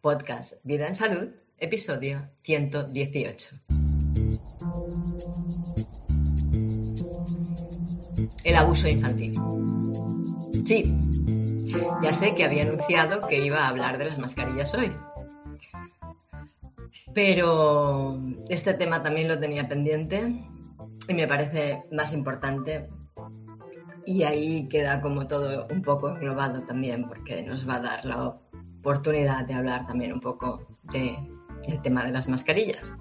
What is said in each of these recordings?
Podcast Vida en Salud, episodio 118. El abuso infantil. Sí, ya sé que había anunciado que iba a hablar de las mascarillas hoy. Pero este tema también lo tenía pendiente y me parece más importante y ahí queda como todo un poco englobado también, porque nos va a dar la oportunidad de hablar también un poco del tema de las mascarillas.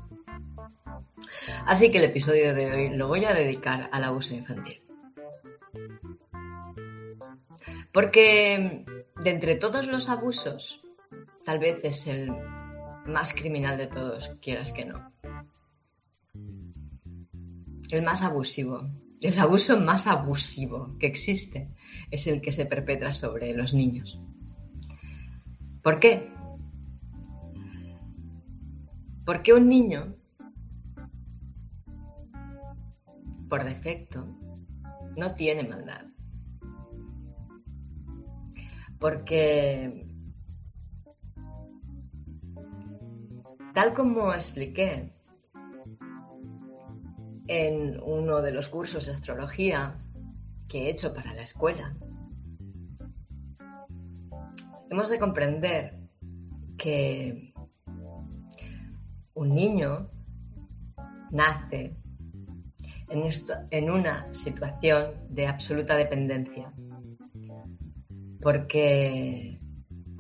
Así que el episodio de hoy lo voy a dedicar al abuso infantil. Porque de entre todos los abusos, tal vez es el más criminal de todos, quieras que no. El más abusivo, el abuso más abusivo que existe es el que se perpetra sobre los niños. ¿Por qué? Porque un niño, por defecto, no tiene maldad. Porque, tal como expliqué en uno de los cursos de astrología que he hecho para la escuela. Hemos de comprender que un niño nace en, una situación de absoluta dependencia, porque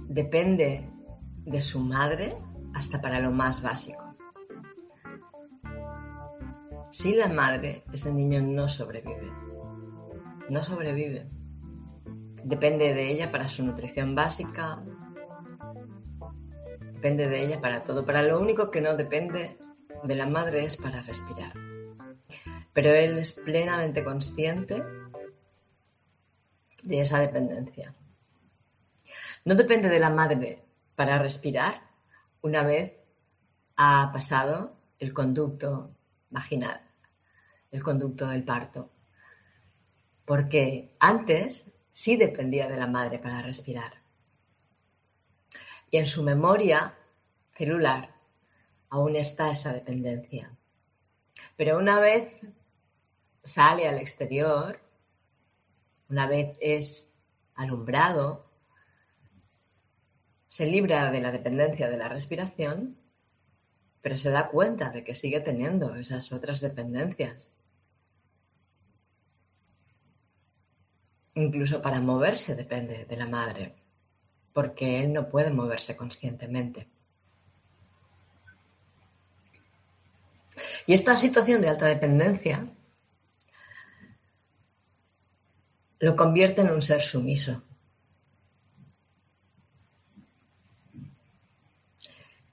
depende de su madre hasta para lo más básico. Sin la madre, ese niño no sobrevive. No sobrevive. Depende de ella para su nutrición básica. Depende de ella para todo. Para lo único que no depende de la madre es para respirar. Pero él es plenamente consciente de esa dependencia. No depende de la madre para respirar una vez ha pasado el conducto vaginal, el conducto del parto. Porque antes sí dependía de la madre para respirar. Y en su memoria celular aún está esa dependencia. Pero una vez sale al exterior, una vez es alumbrado, se libra de la dependencia de la respiración pero se da cuenta de que sigue teniendo esas otras dependencias. Incluso para moverse depende de la madre, porque él no puede moverse conscientemente. Y esta situación de alta dependencia lo convierte en un ser sumiso.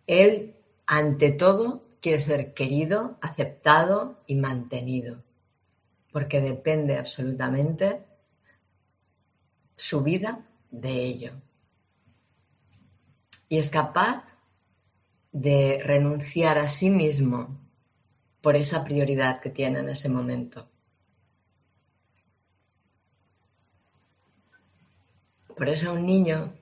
Él ante todo, quiere ser querido, aceptado y mantenido, porque depende absolutamente su vida de ello. Y es capaz de renunciar a sí mismo por esa prioridad que tiene en ese momento. Por eso un niño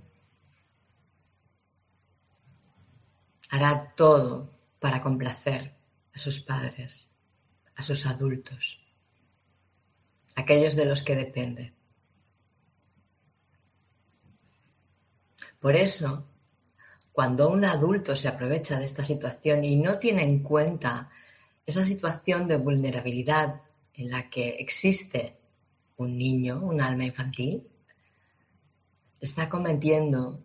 hará todo para complacer a sus padres, a sus adultos, aquellos de los que depende. Por eso, cuando un adulto se aprovecha de esta situación y no tiene en cuenta esa situación de vulnerabilidad en la que existe un niño, un alma infantil, está cometiendo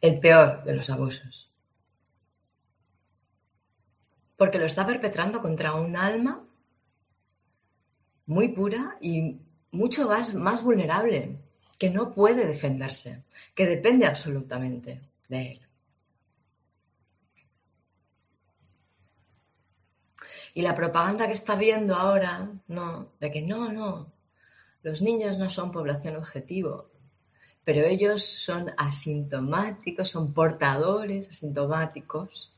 el peor de los abusos. Porque lo está perpetrando contra un alma muy pura y mucho más, vulnerable, que no puede defenderse, que depende absolutamente de él. Y la propaganda que está viendo ahora, no, de que no, no, los niños no son población objetivo, pero ellos son asintomáticos, son portadores asintomáticos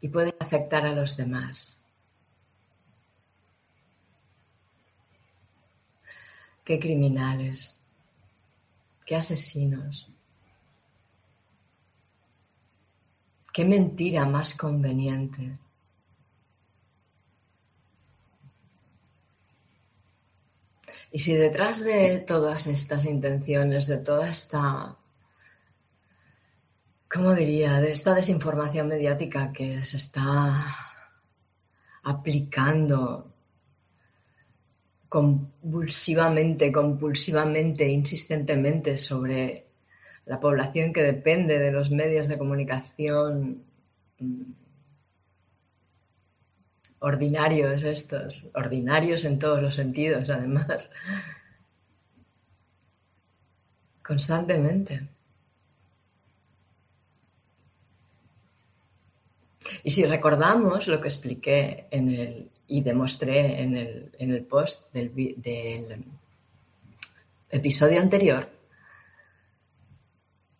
y puede afectar a los demás. Qué criminales, qué asesinos. qué mentira más conveniente. Y si detrás de todas estas intenciones, de toda esta, ¿cómo diría?, de esta desinformación mediática que se está aplicando convulsivamente, compulsivamente, insistentemente sobre la población que depende de los medios de comunicación mm, ordinarios estos, ordinarios en todos los sentidos, además, constantemente. Y si recordamos lo que expliqué en el, y demostré en el, en el post del, del episodio anterior,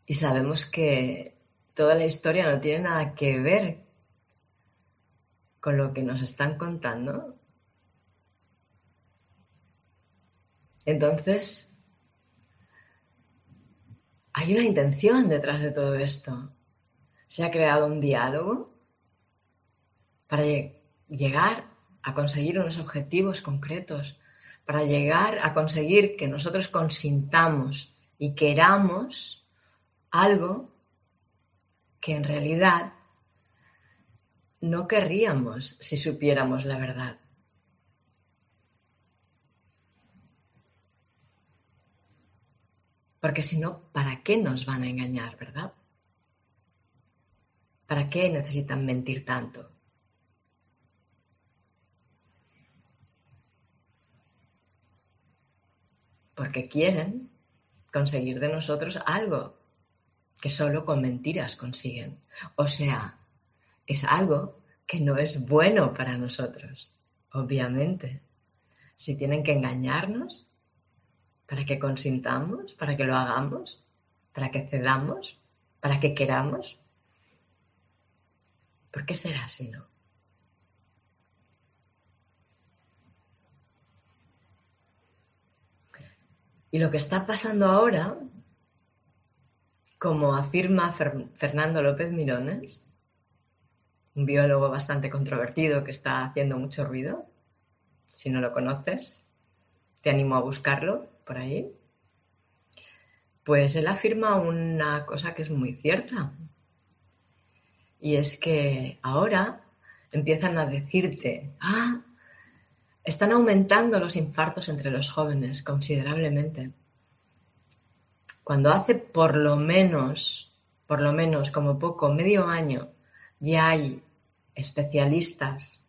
y sabemos que toda la historia no tiene nada que ver con lo que nos están contando. Entonces, hay una intención detrás de todo esto. Se ha creado un diálogo para llegar a conseguir unos objetivos concretos, para llegar a conseguir que nosotros consintamos y queramos algo que en realidad no querríamos si supiéramos la verdad. Porque si no, ¿para qué nos van a engañar, verdad? ¿Para qué necesitan mentir tanto? Porque quieren conseguir de nosotros algo que solo con mentiras consiguen. O sea, es algo que no es bueno para nosotros, obviamente. Si tienen que engañarnos para que consintamos, para que lo hagamos, para que cedamos, para que queramos, ¿por qué será así, no? Y lo que está pasando ahora, como afirma Fernando López Mirones, un biólogo bastante controvertido que está haciendo mucho ruido. Si no lo conoces, te animo a buscarlo por ahí. Pues él afirma una cosa que es muy cierta. Y es que ahora empiezan a decirte, ah, están aumentando los infartos entre los jóvenes considerablemente. Cuando hace por lo menos, por lo menos como poco, medio año, ya hay especialistas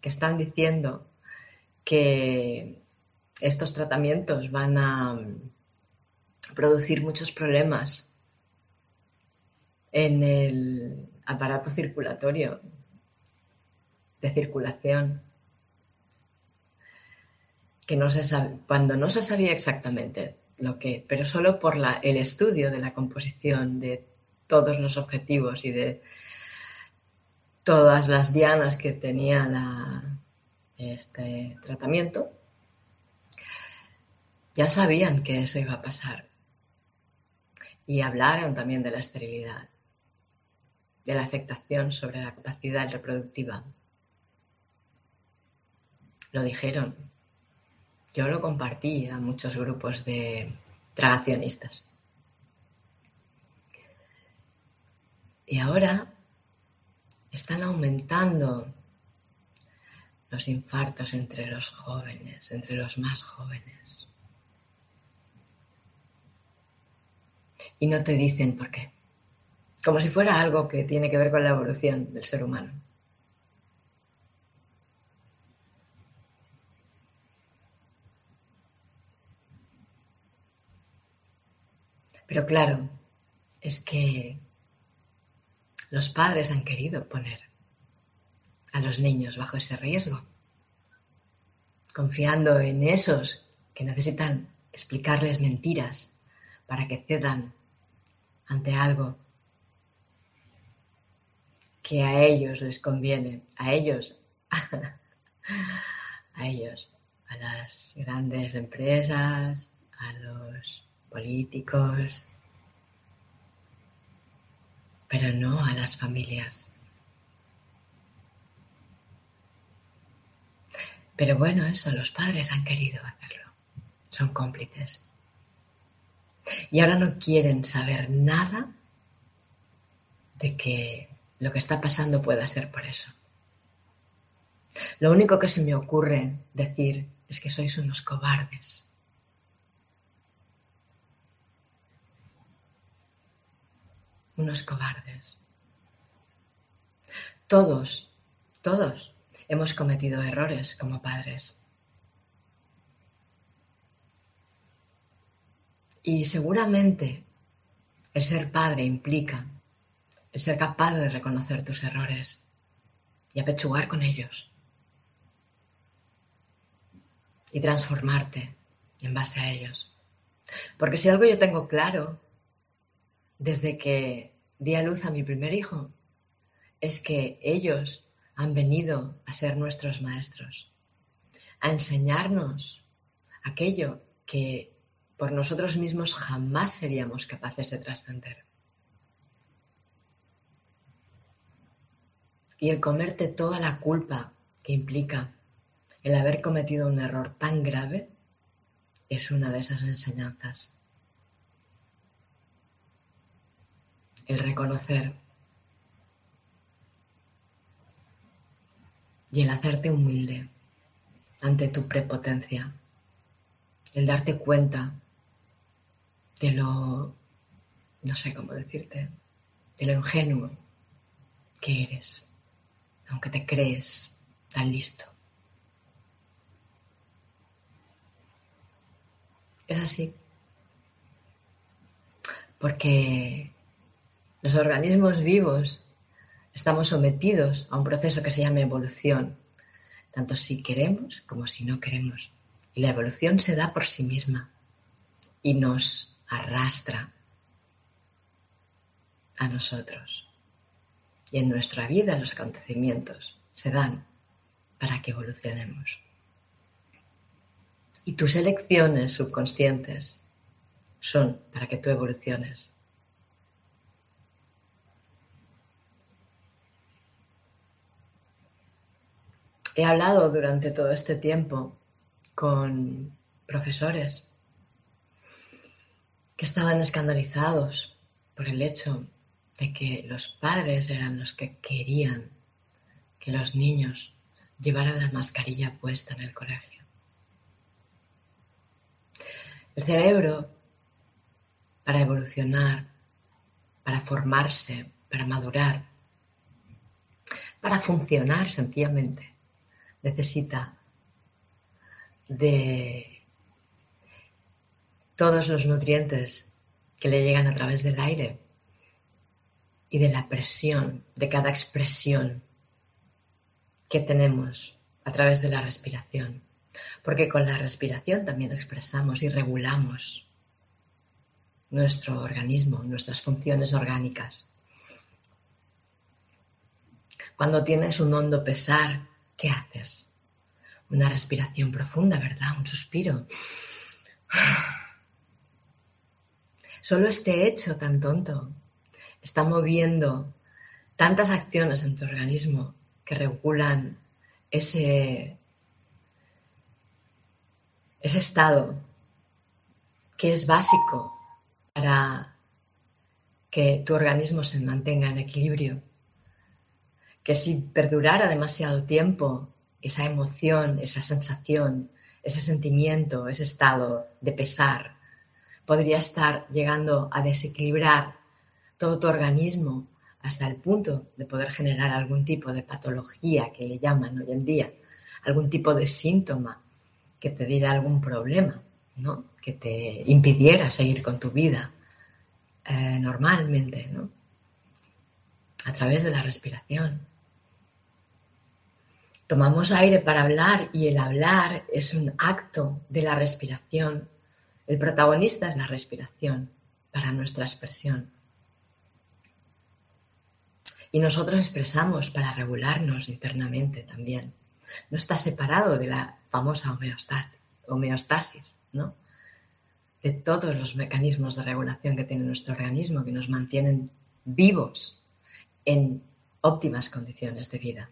que están diciendo que estos tratamientos van a producir muchos problemas en el aparato circulatorio de circulación que no se cuando no se sabía exactamente lo que, pero solo por la, el estudio de la composición de todos los objetivos y de todas las dianas que tenía este tratamiento, ya sabían que eso iba a pasar. Y hablaron también de la esterilidad, de la afectación sobre la capacidad reproductiva. Lo dijeron. Yo lo compartí a muchos grupos de tragacionistas. Y ahora están aumentando los infartos entre los jóvenes, entre los más jóvenes. Y no te dicen por qué. Como si fuera algo que tiene que ver con la evolución del ser humano. Pero claro, es que los padres han querido poner a los niños bajo ese riesgo, confiando en esos que necesitan explicarles mentiras para que cedan ante algo que a ellos les conviene, a ellos, a ellos, a las grandes empresas, a los políticos, pero no a las familias. Pero bueno, eso, los padres han querido hacerlo. Son cómplices. Y ahora no quieren saber nada de que lo que está pasando pueda ser por eso. Lo único que se me ocurre decir es que sois unos cobardes. Unos cobardes. Todos, todos hemos cometido errores como padres. Y seguramente el ser padre implica el ser capaz de reconocer tus errores y apechugar con ellos. Y transformarte en base a ellos. Porque si algo yo tengo claro desde que di a luz a mi primer hijo, es que ellos han venido a ser nuestros maestros, a enseñarnos aquello que por nosotros mismos jamás seríamos capaces de trascender. Y el comerte toda la culpa que implica el haber cometido un error tan grave es una de esas enseñanzas. El reconocer y el hacerte humilde ante tu prepotencia, el darte cuenta de lo, no sé cómo decirte, de lo ingenuo que eres, aunque te crees tan listo. Es así. Porque los organismos vivos Estamos sometidos a un proceso que se llama evolución, tanto si queremos como si no queremos. Y la evolución se da por sí misma y nos arrastra a nosotros. Y en nuestra vida los acontecimientos se dan para que evolucionemos. Y tus elecciones subconscientes son para que tú evoluciones. He hablado durante todo este tiempo con profesores que estaban escandalizados por el hecho de que los padres eran los que querían que los niños llevaran la mascarilla puesta en el colegio. El cerebro, para evolucionar, para formarse, para madurar, para funcionar sencillamente, necesita de todos los nutrientes que le llegan a través del aire y de la presión de cada expresión que tenemos a través de la respiración. Porque con la respiración también expresamos y regulamos nuestro organismo, nuestras funciones orgánicas. Cuando tienes un hondo pesar ¿Qué haces? Una respiración profunda, ¿verdad? Un suspiro. Solo este hecho tan tonto está moviendo tantas acciones en tu organismo que regulan ese, ese estado que es básico para que tu organismo se mantenga en equilibrio si perdurara demasiado tiempo esa emoción, esa sensación, ese sentimiento, ese estado de pesar, podría estar llegando a desequilibrar todo tu organismo hasta el punto de poder generar algún tipo de patología que le llaman hoy en día, algún tipo de síntoma que te diera algún problema, ¿no? que te impidiera seguir con tu vida eh, normalmente, ¿no? a través de la respiración. Tomamos aire para hablar y el hablar es un acto de la respiración. El protagonista es la respiración para nuestra expresión. Y nosotros expresamos para regularnos internamente también. No está separado de la famosa homeostasis, ¿no? De todos los mecanismos de regulación que tiene nuestro organismo que nos mantienen vivos en óptimas condiciones de vida.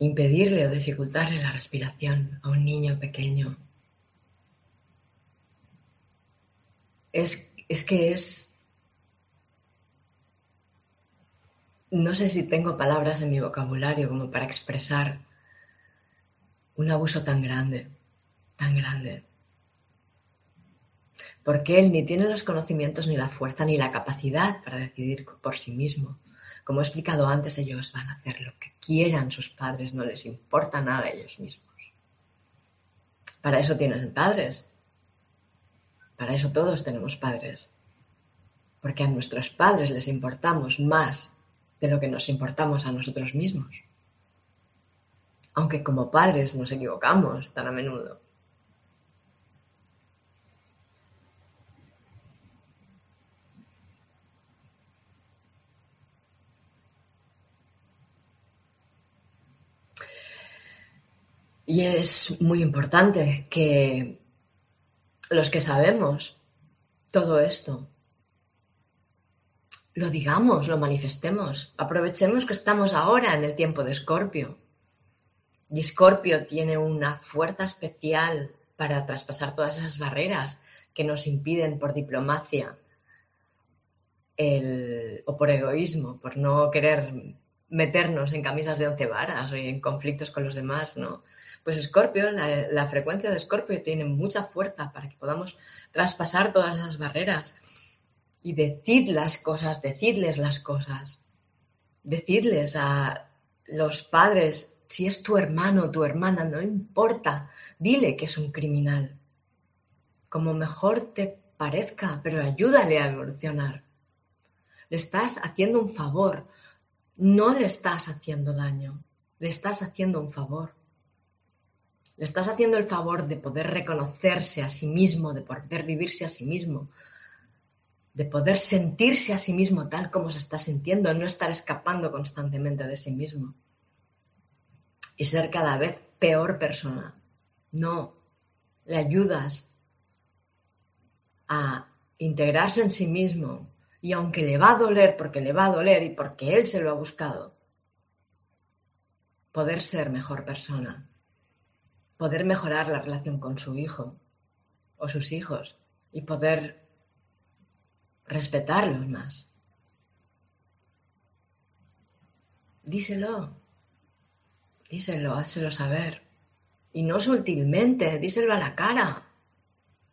Impedirle o dificultarle la respiración a un niño pequeño es, es que es... No sé si tengo palabras en mi vocabulario como para expresar un abuso tan grande, tan grande. Porque él ni tiene los conocimientos, ni la fuerza, ni la capacidad para decidir por sí mismo. Como he explicado antes, ellos van a hacer lo que quieran sus padres, no les importa nada a ellos mismos. Para eso tienen padres, para eso todos tenemos padres. Porque a nuestros padres les importamos más de lo que nos importamos a nosotros mismos. Aunque como padres nos equivocamos tan a menudo. Y es muy importante que los que sabemos todo esto, lo digamos, lo manifestemos, aprovechemos que estamos ahora en el tiempo de Escorpio. Y Escorpio tiene una fuerza especial para traspasar todas esas barreras que nos impiden por diplomacia o por egoísmo, por no querer meternos en camisas de once varas o en conflictos con los demás, ¿no? Pues Escorpio, la, frecuencia de Escorpio tiene mucha fuerza para que podamos traspasar todas esas barreras y decir las cosas, decidles las cosas, decidles a los padres, si es tu hermano o tu hermana, no importa, dile que es un criminal, como mejor te parezca, pero ayúdale a evolucionar. Le estás haciendo un favor, no le estás haciendo daño, le estás haciendo un favor. Le estás haciendo el favor de poder reconocerse a sí mismo, de poder vivirse a sí mismo, de poder sentirse a sí mismo tal como se está sintiendo, no estar escapando constantemente de sí mismo y ser cada vez peor persona. No, le ayudas a integrarse en sí mismo y aunque le va a doler porque le va a doler y porque él se lo ha buscado, poder ser mejor persona poder mejorar la relación con su hijo o sus hijos y poder respetarlos más. Díselo, díselo, házelo saber. Y no sutilmente, díselo a la cara,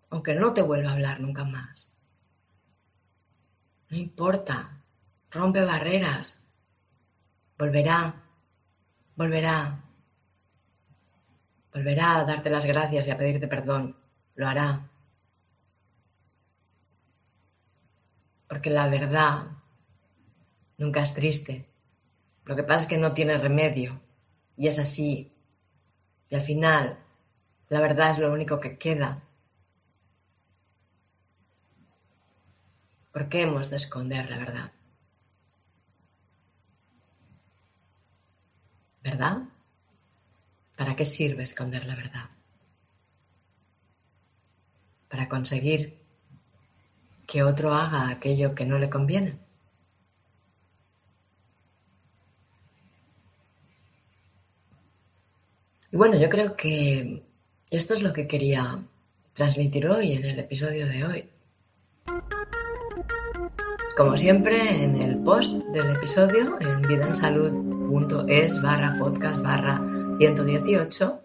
aunque no te vuelva a hablar nunca más. No importa, rompe barreras, volverá, volverá, Volverá a darte las gracias y a pedirte perdón. Lo hará. Porque la verdad nunca es triste. Lo que pasa es que no tiene remedio. Y es así. Y al final, la verdad es lo único que queda. ¿Por qué hemos de esconder la verdad? ¿Verdad? ¿Para qué sirve esconder la verdad? Para conseguir que otro haga aquello que no le conviene. Y bueno, yo creo que esto es lo que quería transmitir hoy en el episodio de hoy. Como siempre, en el post del episodio, en vidaensalud.es barra podcast barra 118,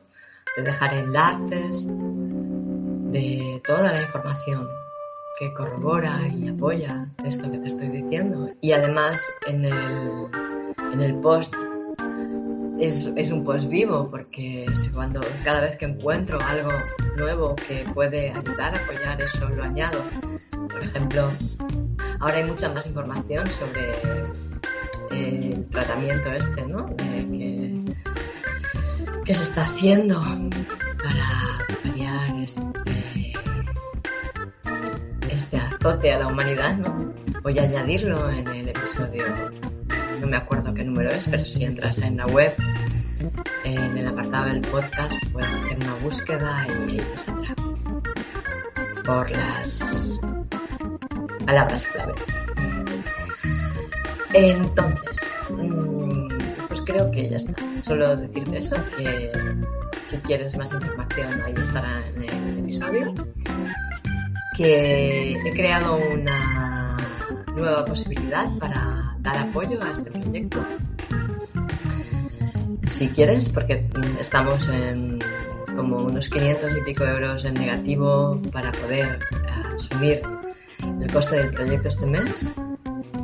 te dejaré enlaces de toda la información que corrobora y apoya esto que te estoy diciendo. Y además en el, en el post es, es, un post vivo porque cuando cada vez que encuentro algo nuevo que puede ayudar a apoyar eso lo añado. Por ejemplo, ahora hay mucha más información sobre el tratamiento este, ¿no? que ¿Qué se está haciendo para paliar este, este azote a la humanidad? ¿no? Voy a añadirlo en el episodio, no me acuerdo qué número es, pero si entras en la web, en el apartado del podcast, puedes hacer una búsqueda y te saldrá. Por las palabras clave. Entonces, mm, pues creo que ya está. Solo decirte eso, que si quieres más información ahí estará en el episodio. Que he creado una nueva posibilidad para dar apoyo a este proyecto. Si quieres, porque estamos en como unos 500 y pico euros en negativo para poder asumir el coste del proyecto este mes.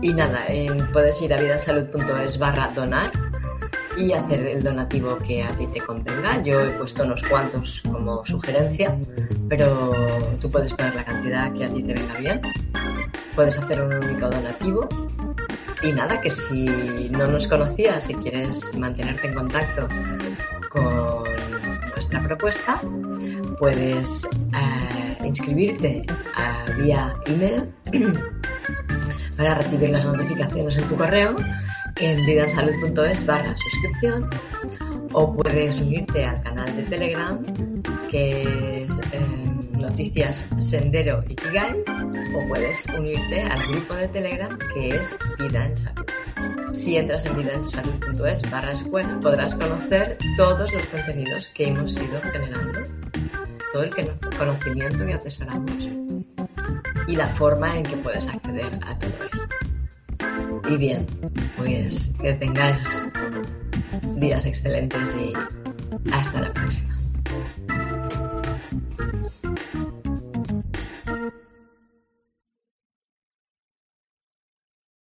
Y nada, puedes ir a vidasalud.es barra donar y hacer el donativo que a ti te convenga. Yo he puesto unos cuantos como sugerencia, pero tú puedes poner la cantidad que a ti te venga bien. Puedes hacer un único donativo. Y nada, que si no nos conocías y quieres mantenerte en contacto con nuestra propuesta, puedes eh, inscribirte vía email para recibir las notificaciones en tu correo en vidansalud.es barra suscripción. O puedes unirte al canal de Telegram que es em, Noticias Sendero Ikigai o puedes unirte al grupo de Telegram que es Vida en Salud. Si entras en vidaensalud.es barra escuela podrás conocer todos los contenidos que hemos ido generando, todo el conocimiento que atesoramos y la forma en que puedes acceder a todo. Y bien, pues que tengáis días excelentes y hasta la próxima.